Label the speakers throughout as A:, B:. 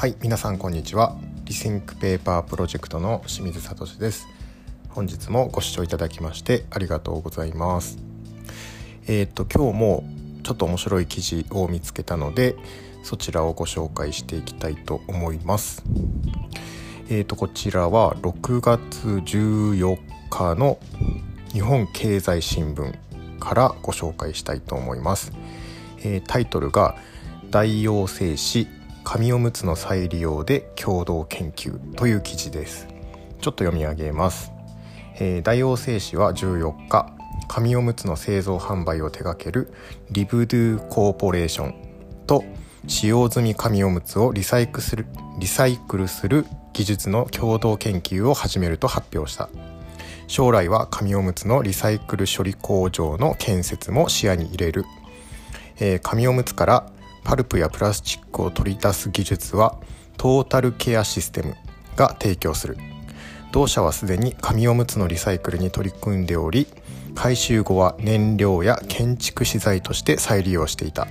A: はい皆さんこんにちは。 Rethink Paper Project の清水聡です。本日もご視聴いただきましてありがとうございます。えっ、と今日もちょっと面白い記事を見つけたのでそちらをご紹介していきたいと思います。えっ、とこちらは6月14日の日本経済新聞からご紹介したいと思います、えー、タイトルが大王製紙紙おむつの再利用で共同研究という記事です。ちょっと読み上げます、えー、大王製紙は14日紙おむつの製造販売を手掛けるリブドゥコーポレーションと使用済み紙おむつをリサイクルするリサイクルする技術の共同研究を始めると発表した。将来は紙おむつのリサイクル処理工場の建設も視野に入れる、えー、紙おむつからパルプやプラスチックを取り出す技術はトータルケアシステムが提供する。同社はすでに紙おむつのリサイクルに取り組んでおり回収後は燃料や建築資材として再利用していた。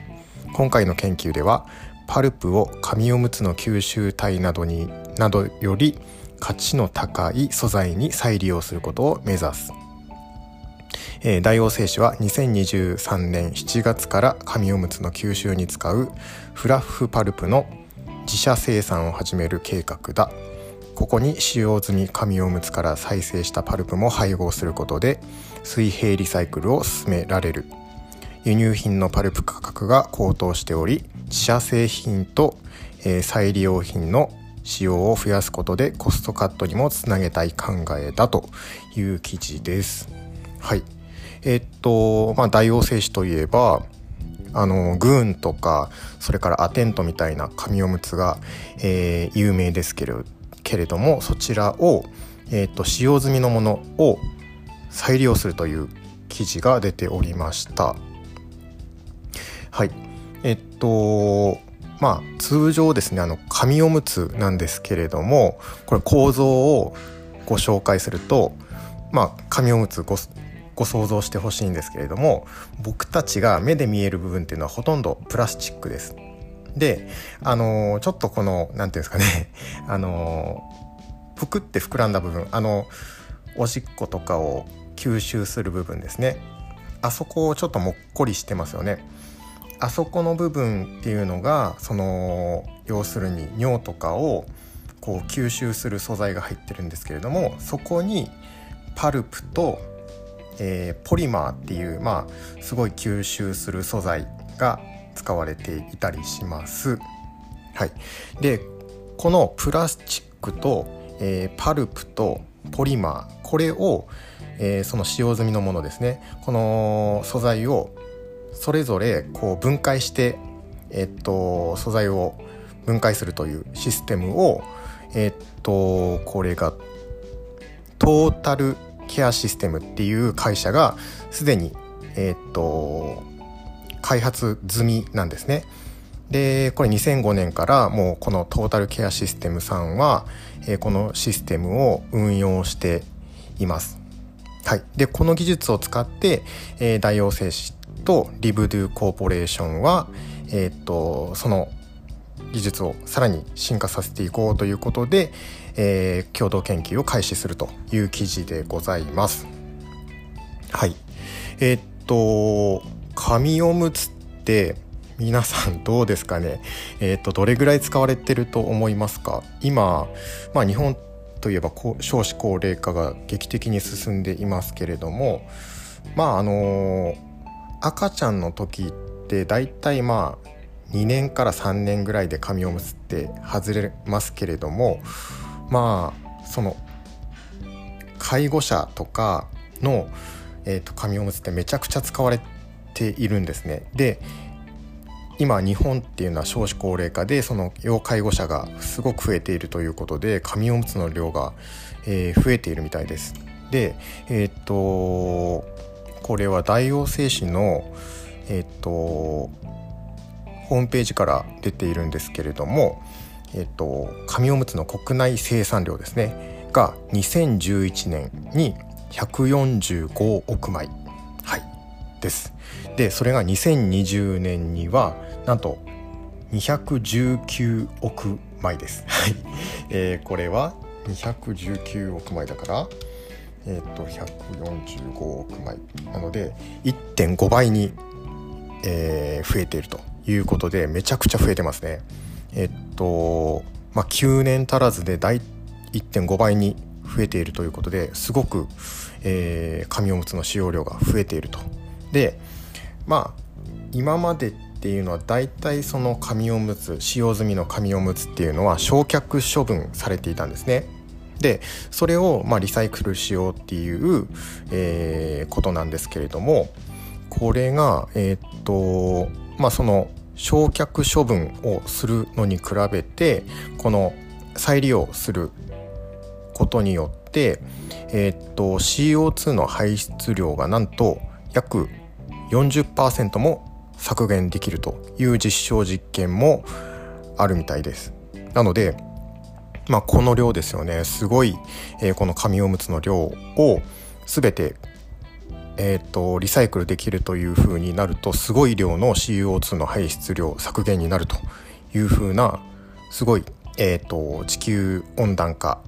A: 今回の研究ではパルプを紙おむつの吸収体などになどより価値の高い素材に再利用することを目指す、えー、大王製紙は2023年7月から紙おむつの吸収に使うフラッフパルプの自社生産を始める計画だここに使用済み紙おむつから再生したパルプも配合することで水平リサイクルを進められる輸入品のパルプ価格が高騰しており自社製品と、えー、再利用品の使用を増やすことでコストカットにもつなげたい考えだという記事です。はい。え、っと、まあ、大王製紙といえば、あの、グーンとか、それからアテントみたいな紙おむつが、えー、有名ですけれけれども、そちらを、え、っと、使用済みのものを再利用するという記事が出ておりました。はい。えっと、まあ、通常ですねあの紙おむつなんですけれどもこれ構造をご紹介すると、まあ、紙おむつご想像してほしいんですけれども僕たちが目で見える部分っていうのはほとんどプラスチックです。であのー、ちょっとこの何て言うんですかね あのー、ぷくって膨らんだ部分あのおしっことかを吸収する部分ですねあそこをちょっともっこりしてますよね。あそこの部分っていうのがその要するに尿とかをこう吸収する素材が入ってるんですけれどもそこにパルプと、えー、ポリマーっていうまあすごい吸収する素材が使われていたりします。はい、でこのプラスチックと、えー、パルプとポリマーこれを、えー、その使用済みのものですねこの素材をそれぞれこう分解して、えっと、素材を分解するというシステムを、えっと、これがトータルケアシステムっていう会社がすでに、えっと、開発済みなんですね。でこれ2005年からもうこのトータルケアシステムさんは、えー、このシステムを運用しています。はい、でこの技術を使って、えー、大王製紙とリブドゥコーポレーションは、えー、っとその技術をさらに進化させていこうということで、えー、共同研究を開始するという記事でございます。はい。えー、っと、紙おむつって皆さんどうですかね？えー、っと、どれぐらい使われてると思いますか？今、まあ日本といえば少子高齢化が劇的に進んでいますけれども、まああの赤ちゃんの時って大体まあ2年から3年ぐらいで紙おむつって外れますけれどもまあその介護者とかの、えーと、紙おむつってめちゃくちゃ使われているんですね。で今日本っていうのは少子高齢化でその要介護者がすごく増えているということで紙おむつの量が、えー、増えているみたいです。でえっ、とこれは大王製紙のえっ、とホームページから出ているんですけれども、えっ、と紙おむつの国内生産量ですねが2011年に145億枚、はい、です。でそれが2020年にはなんと219億枚です。はい、えー、これは219億枚だからえ、ー、と145億枚。なので1.5倍に、えー、増えていると。いうことでめちゃくちゃ増えてますね。えっ、とまあ9年足らずで大1.5倍に増えているということですごく、えー、紙おむつの使用量が増えていると。でまあ今までっていうのは大体その紙おむつ使用済みの紙おむつっていうのは焼却処分されていたんですね。でそれをまあリサイクルしようっていう、えー、ことなんですけれどもこれがえー、っとまあその焼却処分をするのに比べてこの再利用することによって、えー、っと CO2 の排出量がなんと約40%も削減できるという実証実験もあるみたいです。なのでまあ、この量ですよねすごい、えー、この紙おむつの量を全てえーと、リサイクルできるというふうになるとすごい量の CO2 の排出量削減になるというふうなすごい、えーと、地球温暖化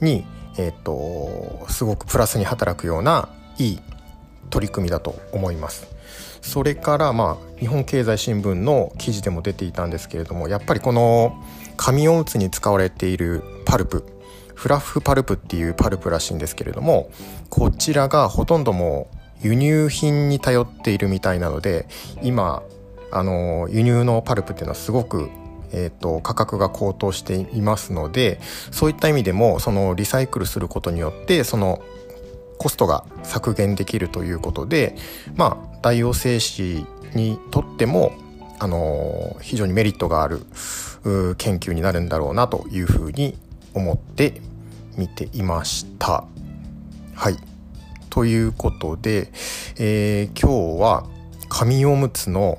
A: に、えーとすごくプラスに働くようないい取り組みだと思います。それからまあ日本経済新聞の記事でも出ていたんですけれどもやっぱりこの紙おむつに使われているパルプフラッフパルプっていうパルプらしいんですけれどもこちらがほとんどもう輸入品に頼っているみたいなので今あの輸入のパルプっていうのはすごくえーと、価格が高騰していますのでそういった意味でもそのリサイクルすることによってそのコストが削減できるということでまあ大王製紙にとってもあの非常にメリットがある研究になるんだろうなというふうに思って見ていました。はいということで、えー、今日は紙おむつの、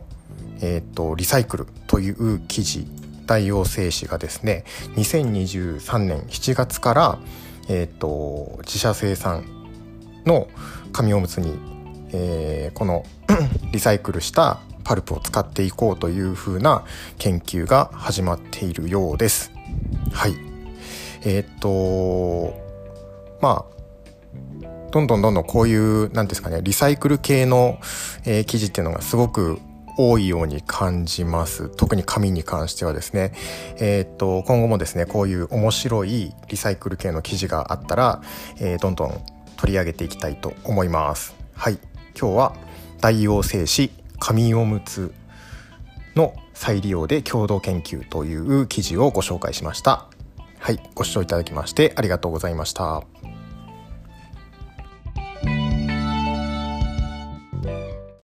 A: えーと、リサイクルという記事大王製紙がですね2023年7月から、えーと自社生産の紙おむつに、えー、この リサイクルしたパルプを使っていこうというふうな研究が始まっているようです。はい。えー、っと、まあ、どんどんどんどんこういう、なんですかね、リサイクル系の、えー、記事っていうのがすごく多いように感じます。特に紙に関してはですね。えー、っと、今後もですね、こういう面白いリサイクル系の記事があったら、えー、どんどん取り上げていきたいと思います。はい。今日は大王製紙紙おむつの再利用で共同研究という記事をご紹介しました。はい。ご視聴いただきましてありがとうございました。